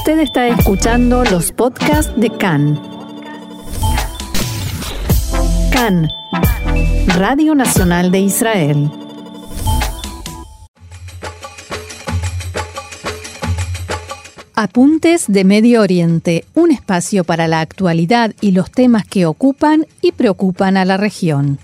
Usted está escuchando los podcasts de CAN. CAN, Radio Nacional de Israel. Apuntes de Medio Oriente, un espacio para la actualidad y los temas que ocupan y preocupan a la región.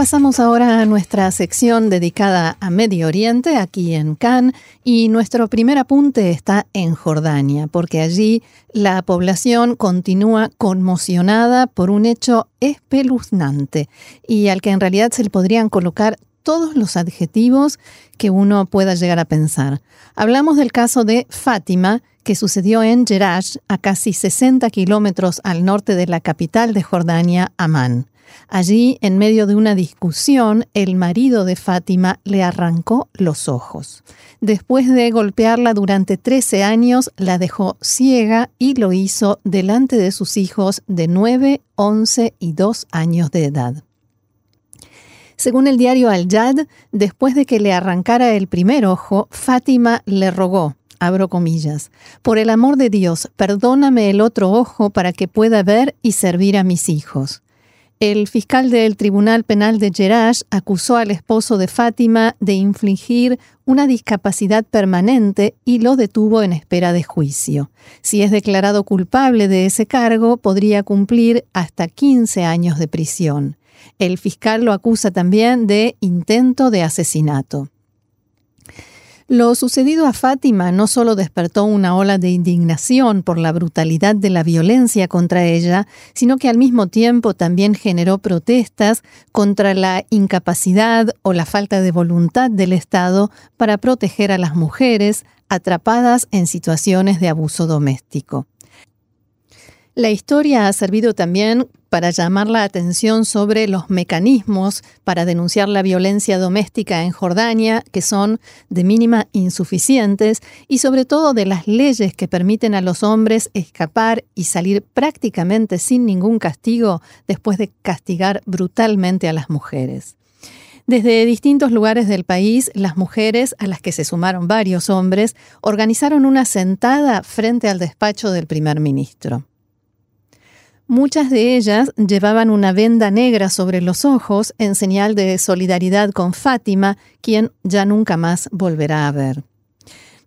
Pasamos ahora a nuestra sección dedicada a Medio Oriente, aquí en Cannes, y nuestro primer apunte está en Jordania, porque allí la población continúa conmocionada por un hecho espeluznante y al que en realidad se le podrían colocar todos los adjetivos que uno pueda llegar a pensar. Hablamos del caso de Fátima, que sucedió en Jerash, a casi 60 kilómetros al norte de la capital de Jordania, Amán. Allí, en medio de una discusión, el marido de Fátima le arrancó los ojos. Después de golpearla durante 13 años, la dejó ciega y lo hizo delante de sus hijos de 9, 11 y 2 años de edad. Según el diario Al-Jad, después de que le arrancara el primer ojo, Fátima le rogó, abro comillas, por el amor de Dios, perdóname el otro ojo para que pueda ver y servir a mis hijos. El fiscal del Tribunal Penal de Jerash acusó al esposo de Fátima de infligir una discapacidad permanente y lo detuvo en espera de juicio. Si es declarado culpable de ese cargo, podría cumplir hasta 15 años de prisión. El fiscal lo acusa también de intento de asesinato. Lo sucedido a Fátima no solo despertó una ola de indignación por la brutalidad de la violencia contra ella, sino que al mismo tiempo también generó protestas contra la incapacidad o la falta de voluntad del Estado para proteger a las mujeres atrapadas en situaciones de abuso doméstico. La historia ha servido también para llamar la atención sobre los mecanismos para denunciar la violencia doméstica en Jordania, que son de mínima insuficientes, y sobre todo de las leyes que permiten a los hombres escapar y salir prácticamente sin ningún castigo después de castigar brutalmente a las mujeres. Desde distintos lugares del país, las mujeres, a las que se sumaron varios hombres, organizaron una sentada frente al despacho del primer ministro. Muchas de ellas llevaban una venda negra sobre los ojos en señal de solidaridad con Fátima, quien ya nunca más volverá a ver.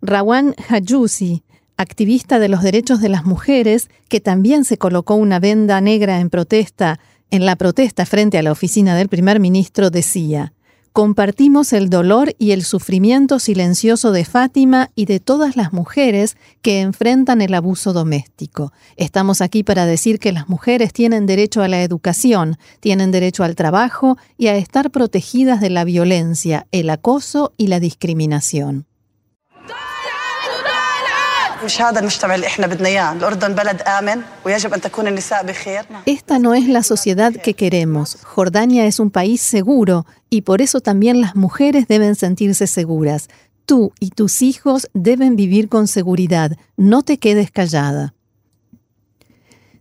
Rawan Hajousi, activista de los derechos de las mujeres, que también se colocó una venda negra en protesta en la protesta frente a la oficina del primer ministro, decía: compartimos el dolor y el sufrimiento silencioso de Fátima y de todas las mujeres que enfrentan el abuso doméstico. Estamos aquí para decir que las mujeres tienen derecho a la educación, tienen derecho al trabajo y a estar protegidas de la violencia, el acoso y la discriminación. Esta no es la sociedad que queremos. Jordania es un país seguro y por eso también las mujeres deben sentirse seguras. Tú y tus hijos deben vivir con seguridad. No te quedes callada.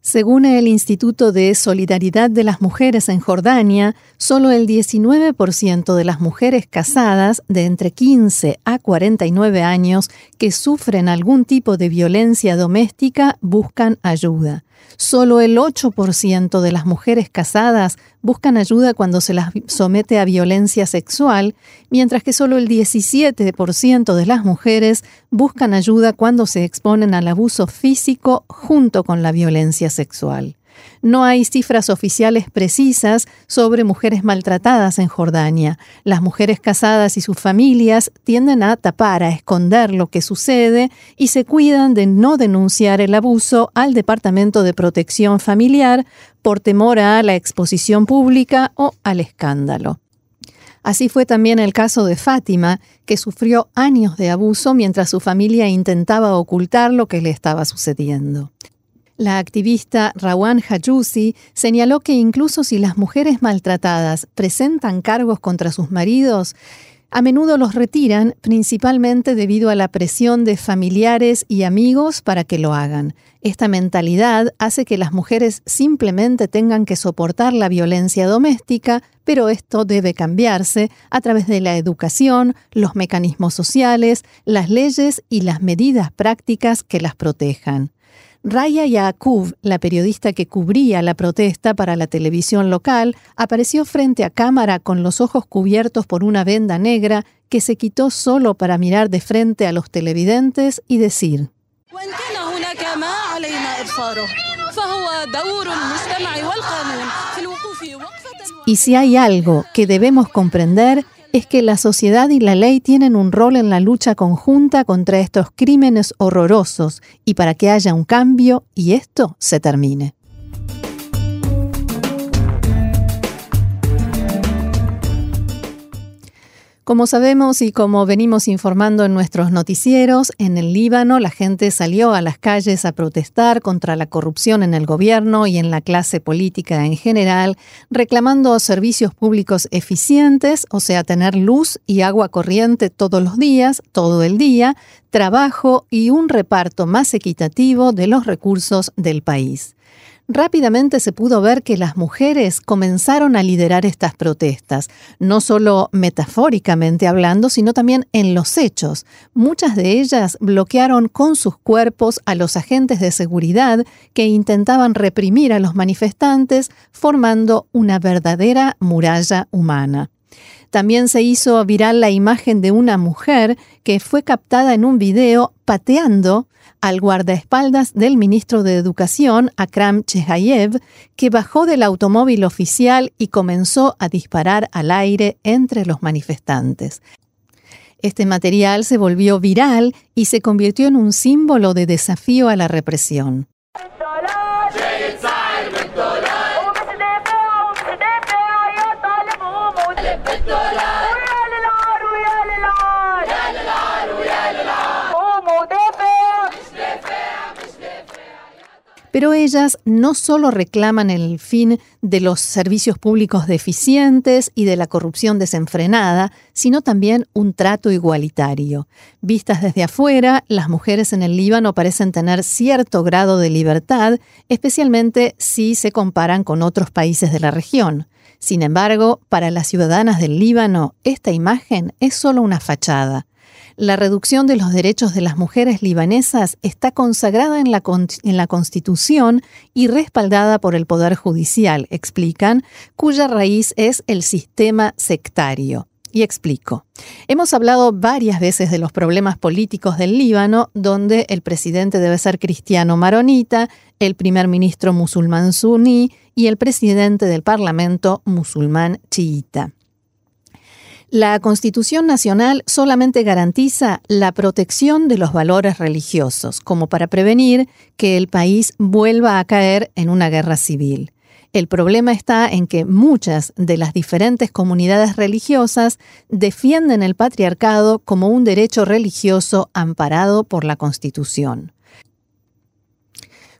Según el Instituto de Solidaridad de las Mujeres en Jordania, solo el 19% de las mujeres casadas de entre 15 a 49 años que sufren algún tipo de violencia doméstica buscan ayuda. Solo el 8% de las mujeres casadas buscan ayuda cuando se las somete a violencia sexual, mientras que solo el 17% de las mujeres buscan ayuda cuando se exponen al abuso físico junto con la violencia sexual. No hay cifras oficiales precisas sobre mujeres maltratadas en Jordania. Las mujeres casadas y sus familias tienden a tapar, a esconder lo que sucede y se cuidan de no denunciar el abuso al Departamento de Protección Familiar por temor a la exposición pública o al escándalo. Así fue también el caso de Fátima, que sufrió años de abuso mientras su familia intentaba ocultar lo que le estaba sucediendo. La activista Rawan Hajousi señaló que incluso si las mujeres maltratadas presentan cargos contra sus maridos, A menudo los retiran principalmente debido a la presión de familiares y amigos para que lo hagan. Esta mentalidad hace que las mujeres simplemente tengan que soportar la violencia doméstica, pero esto debe cambiarse a través de la educación, los mecanismos sociales, las leyes y las medidas prácticas que las protejan. Raya Yaakov, la periodista que cubría la protesta para la televisión local, apareció frente a cámara con los ojos cubiertos por una venda negra que se quitó solo para mirar de frente a los televidentes y decir: Y si hay algo que debemos comprender es que la sociedad y la ley tienen un rol en la lucha conjunta contra estos crímenes horrorosos y para que haya un cambio y esto se termine. Como sabemos y como venimos informando en nuestros noticieros, en el Líbano la gente salió a las calles a protestar contra la corrupción en el gobierno y en la clase política en general, reclamando servicios públicos eficientes, o sea, tener luz y agua corriente todos los días, todo el día, trabajo y un reparto más equitativo de los recursos del país rápidamente se pudo ver que las mujeres comenzaron a liderar estas protestas, no solo metafóricamente hablando, sino también en los hechos. Muchas de ellas bloquearon con sus cuerpos a los agentes de seguridad que intentaban reprimir a los manifestantes, formando una verdadera muralla humana. También se hizo viral la imagen de una mujer que fue captada en un video pateando al guardaespaldas del ministro de Educación, Akram Chehayev, que bajó del automóvil oficial y comenzó a disparar al aire entre los manifestantes. Este material se volvió viral y se convirtió en un símbolo de desafío a la represión. Pero ellas no solo reclaman el fin de los servicios públicos deficientes y de la corrupción desenfrenada, sino también un trato igualitario. Vistas desde afuera, las mujeres en el Líbano parecen tener cierto grado de libertad, especialmente si se comparan con otros países de la región. Sin embargo, para las ciudadanas del Líbano, esta imagen es solo una fachada. La reducción de los derechos de las mujeres libanesas está consagrada en la, Constitución y respaldada por el Poder Judicial, explican, cuya raíz es el sistema sectario. Y explico. Hemos hablado varias veces de los problemas políticos del Líbano, donde el presidente debe ser cristiano maronita, el primer ministro musulmán suní y el presidente del parlamento musulmán chiita. La Constitución Nacional solamente garantiza la protección de los valores religiosos, como para prevenir que el país vuelva a caer en una guerra civil. El problema está en que muchas de las diferentes comunidades religiosas defienden el patriarcado como un derecho religioso amparado por la Constitución.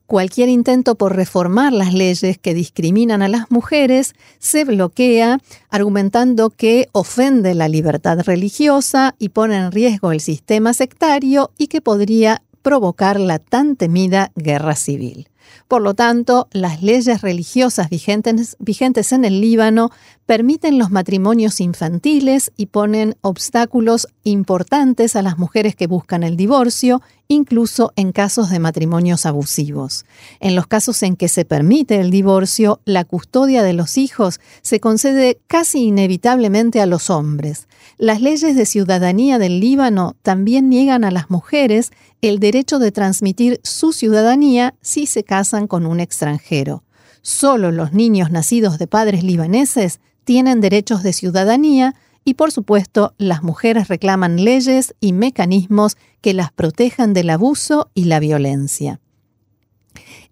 Cualquier intento por reformar las leyes que discriminan a las mujeres se bloquea argumentando que ofende la libertad religiosa y pone en riesgo el sistema sectario y que podría provocar la tan temida guerra civil. Por lo tanto, las leyes religiosas vigentes, en el Líbano permiten los matrimonios infantiles y ponen obstáculos importantes a las mujeres que buscan el divorcio, incluso en casos de matrimonios abusivos. En los casos en que se permite el divorcio, la custodia de los hijos se concede casi inevitablemente a los hombres. Las leyes de ciudadanía del Líbano también niegan a las mujeres el derecho de transmitir su ciudadanía si se casan con un extranjero. Solo los niños nacidos de padres libaneses tienen derechos de ciudadanía y por supuesto las mujeres reclaman leyes y mecanismos que las protejan del abuso y la violencia.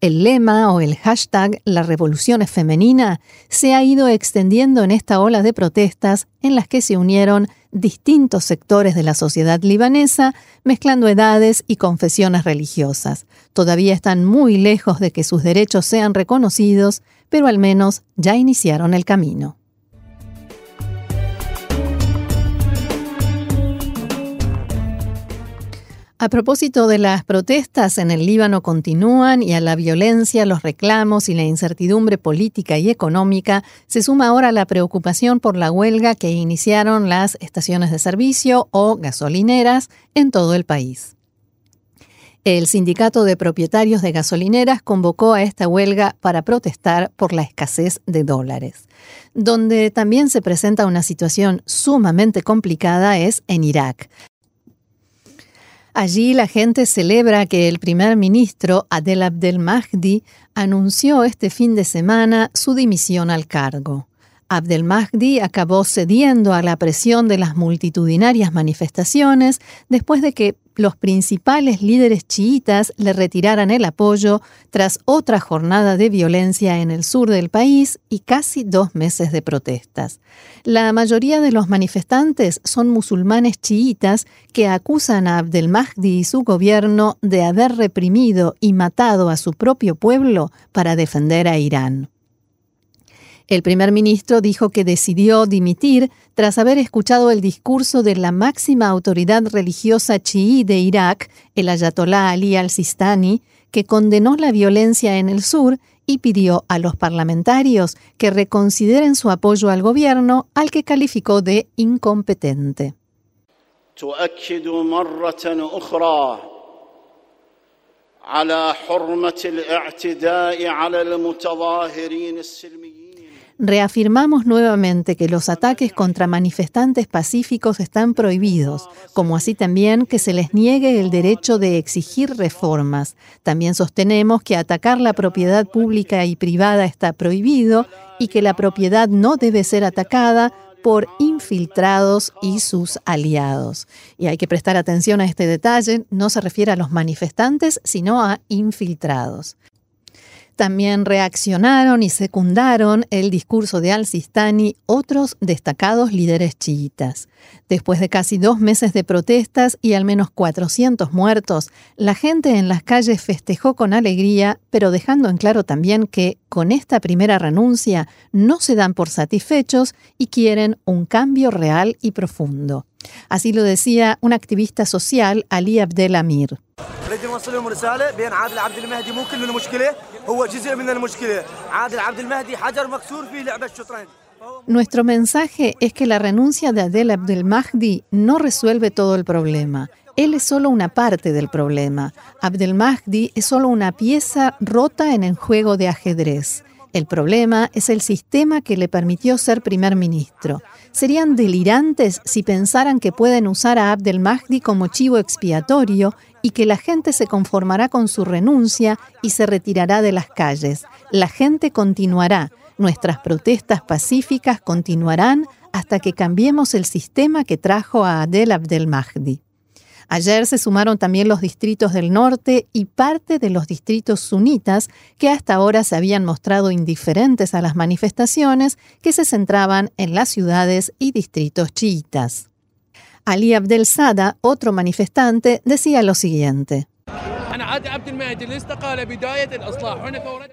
El lema o el hashtag La revolución es femenina se ha ido extendiendo en esta ola de protestas en las que se unieron distintos sectores de la sociedad libanesa, mezclando edades y confesiones religiosas. Todavía están muy lejos de que sus derechos sean reconocidos, pero al menos ya iniciaron el camino. A propósito de las protestas en el Líbano continúan y a la violencia, los reclamos y la incertidumbre política y económica se suma ahora la preocupación por la huelga que iniciaron las estaciones de servicio o gasolineras en todo el país. El sindicato de propietarios de gasolineras convocó a esta huelga para protestar por la escasez de dólares. Donde también se presenta una situación sumamente complicada es en Irak. Allí la gente celebra que el primer ministro Adel Abdel Mahdi anunció este fin de semana su dimisión al cargo. Abdel Mahdi acabó cediendo a la presión de las multitudinarias manifestaciones después de que los principales líderes chiitas le retiraran el apoyo tras otra jornada de violencia en el sur del país y casi dos meses de protestas. La mayoría de los manifestantes son musulmanes chiitas que acusan a Abdel Mahdi y su gobierno de haber reprimido y matado a su propio pueblo para defender a Irán. El primer ministro dijo que decidió dimitir tras haber escuchado el discurso de la máxima autoridad religiosa chií de Irak, el ayatolá Ali al-Sistani, que condenó la violencia en el sur y pidió a los parlamentarios que reconsideren su apoyo al gobierno, al que calificó de incompetente. Reafirmamos nuevamente que los ataques contra manifestantes pacíficos están prohibidos, como así también que se les niegue el derecho de exigir reformas. También sostenemos que atacar la propiedad pública y privada está prohibido y que la propiedad no debe ser atacada por infiltrados y sus aliados. Y hay que prestar atención a este detalle, no se refiere a los manifestantes, sino a infiltrados. También reaccionaron y secundaron el discurso de al-Sistani otros destacados líderes chiitas. Después de casi dos meses de protestas y al menos 400 muertos, la gente en las calles festejó con alegría, pero dejando en claro también que con esta primera renuncia no se dan por satisfechos y quieren un cambio real y profundo. Así lo decía un activista social, Ali Abdel Amir. Nuestro mensaje es que la renuncia de Adel Abdel Mahdi no resuelve todo el problema. Él es solo una parte del problema. Abdel Mahdi es solo una pieza rota en el juego de ajedrez. El problema es el sistema que le permitió ser primer ministro. Serían delirantes si pensaran que pueden usar a Abdel Mahdi como chivo expiatorio y que la gente se conformará con su renuncia y se retirará de las calles. La gente continuará. Nuestras protestas pacíficas continuarán hasta que cambiemos el sistema que trajo a Adel Abdel Mahdi. Ayer se sumaron también los distritos del norte y parte de los distritos sunitas que hasta ahora se habían mostrado indiferentes a las manifestaciones que se centraban en las ciudades y distritos chiitas. Ali Abdel Sada, otro manifestante, decía lo siguiente.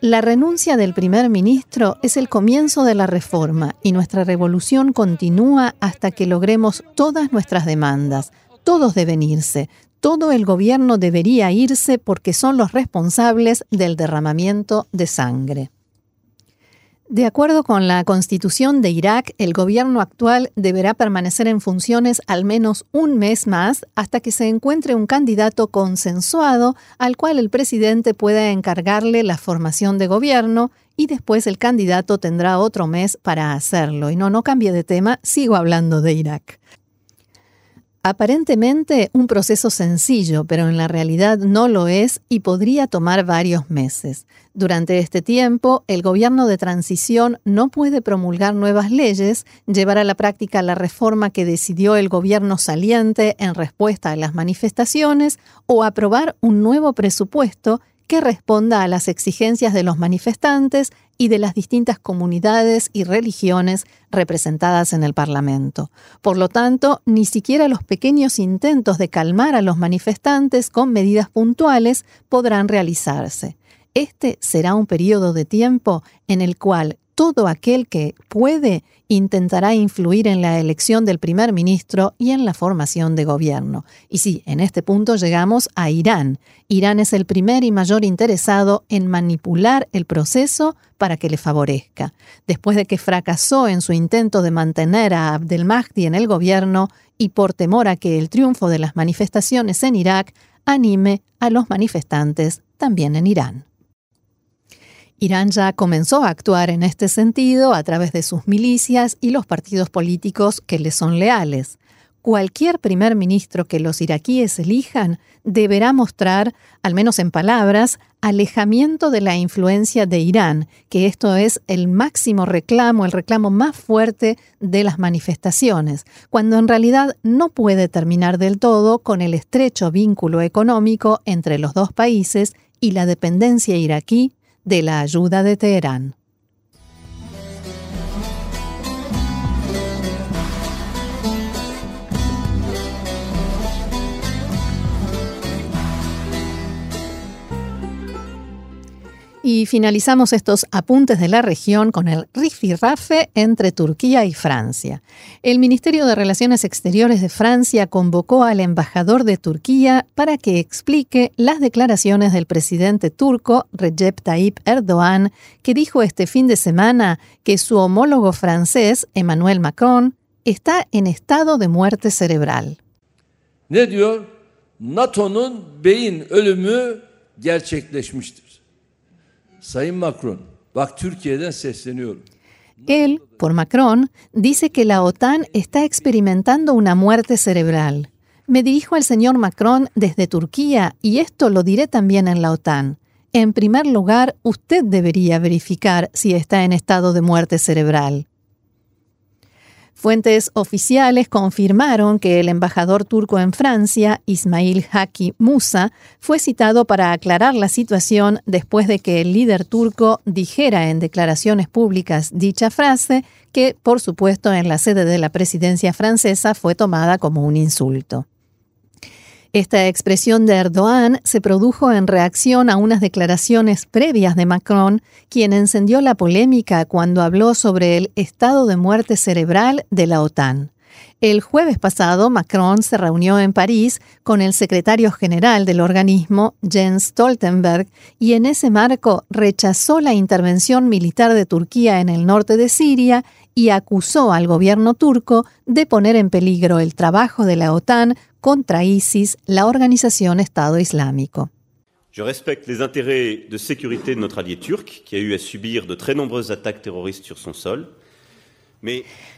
La renuncia del primer ministro es el comienzo de la reforma y nuestra revolución continúa hasta que logremos todas nuestras demandas, todos deben irse, todo el gobierno debería irse porque son los responsables del derramamiento de sangre. De acuerdo con la constitución de Irak, el gobierno actual deberá permanecer en funciones al menos un mes más hasta que se encuentre un candidato consensuado al cual el presidente pueda encargarle la formación de gobierno y después el candidato tendrá otro mes para hacerlo. Y no, no cambie de tema, sigo hablando de Irak. Aparentemente un proceso sencillo, pero en la realidad no lo es y podría tomar varios meses. Durante este tiempo, el gobierno de transición no puede promulgar nuevas leyes, llevar a la práctica la reforma que decidió el gobierno saliente en respuesta a las manifestaciones o aprobar un nuevo presupuesto que responda a las exigencias de los manifestantes y de las distintas comunidades y religiones representadas en el Parlamento. Por lo tanto, ni siquiera los pequeños intentos de calmar a los manifestantes con medidas puntuales podrán realizarse. Este será un periodo de tiempo en el cual todo aquel que puede intentará influir en la elección del primer ministro y en la formación de gobierno. Y sí, en este punto llegamos a Irán. Irán es el primer y mayor interesado en manipular el proceso para que le favorezca. Después de que fracasó en su intento de mantener a Abdelmahdi en el gobierno y por temor a que el triunfo de las manifestaciones en Irak anime a los manifestantes también en Irán. Irán ya comenzó a actuar en este sentido a través de sus milicias y los partidos políticos que le son leales. Cualquier primer ministro que los iraquíes elijan deberá mostrar, al menos en palabras, alejamiento de la influencia de Irán, que esto es el máximo reclamo, el reclamo más fuerte de las manifestaciones, cuando en realidad no puede terminar del todo con el estrecho vínculo económico entre los dos países y la dependencia iraquí de la ayuda de Teherán. Y finalizamos estos apuntes de la región con el rifirrafe entre Turquía y Francia. El Ministerio de Relaciones Exteriores de Francia convocó al embajador de Turquía para que explique las declaraciones del presidente turco Recep Tayyip Erdogan, que dijo este fin de semana que su homólogo francés, Emmanuel Macron, está en estado de muerte cerebral. Ne diyor? NATO'nun beyin ölümü gerçekleşmiştir. Macron, Él, por Macron, dice que la OTAN está experimentando una muerte cerebral. Me dirijo al señor Macron desde Turquía y esto lo diré también en la OTAN. En primer lugar, usted debería verificar si está en estado de muerte cerebral. Fuentes oficiales confirmaron que el embajador turco en Francia, Ismail Haki Musa, fue citado para aclarar la situación después de que el líder turco dijera en declaraciones públicas dicha frase que, por supuesto, en la sede de la presidencia francesa fue tomada como un insulto. Esta expresión de Erdogan se produjo en reacción a unas declaraciones previas de Macron, quien encendió la polémica cuando habló sobre el estado de muerte cerebral de la OTAN. El jueves pasado, Macron se reunió en París con el secretario general del organismo, Jens Stoltenberg, y en ese marco rechazó la intervención militar de Turquía en el norte de Siria y acusó al gobierno turco de poner en peligro el trabajo de la OTAN contra ISIS, la organización Estado Islámico. Je respecte les intérêts de sécurité de notre allié turc, qui a eu à subir de très nombreuses attaques terroristes sur son sol.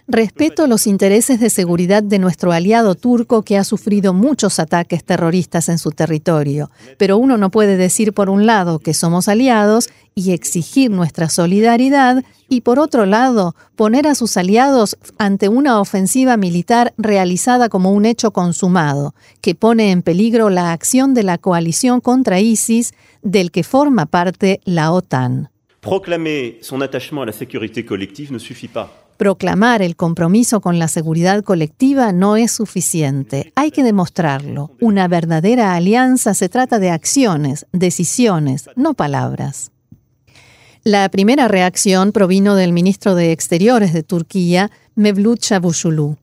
Respeto los intereses de seguridad de nuestro aliado turco que ha sufrido muchos ataques terroristas en su territorio, pero uno no puede decir por un lado que somos aliados y exigir nuestra solidaridad y por otro lado poner a sus aliados ante una ofensiva militar realizada como un hecho consumado, que pone en peligro la acción de la coalición contra ISIS del que forma parte la OTAN. Proclamer son attachement à la sécurité collective ne suffit pas. Proclamar el compromiso con la seguridad colectiva no es suficiente, hay que demostrarlo. Una verdadera alianza se trata de acciones, decisiones, no palabras. La primera reacción provino del ministro de Exteriores de Turquía, Mevlut Çavuşoğlu.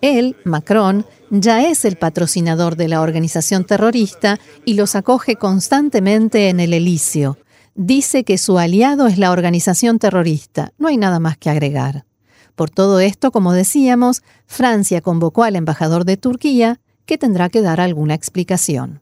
Él, Macron, ya es el patrocinador de la organización terrorista y los acoge constantemente en el Elíseo dice que su aliado es la organización terrorista. No hay nada más que agregar. Por todo esto, como decíamos, Francia convocó al embajador de Turquía, que tendrá que dar alguna explicación.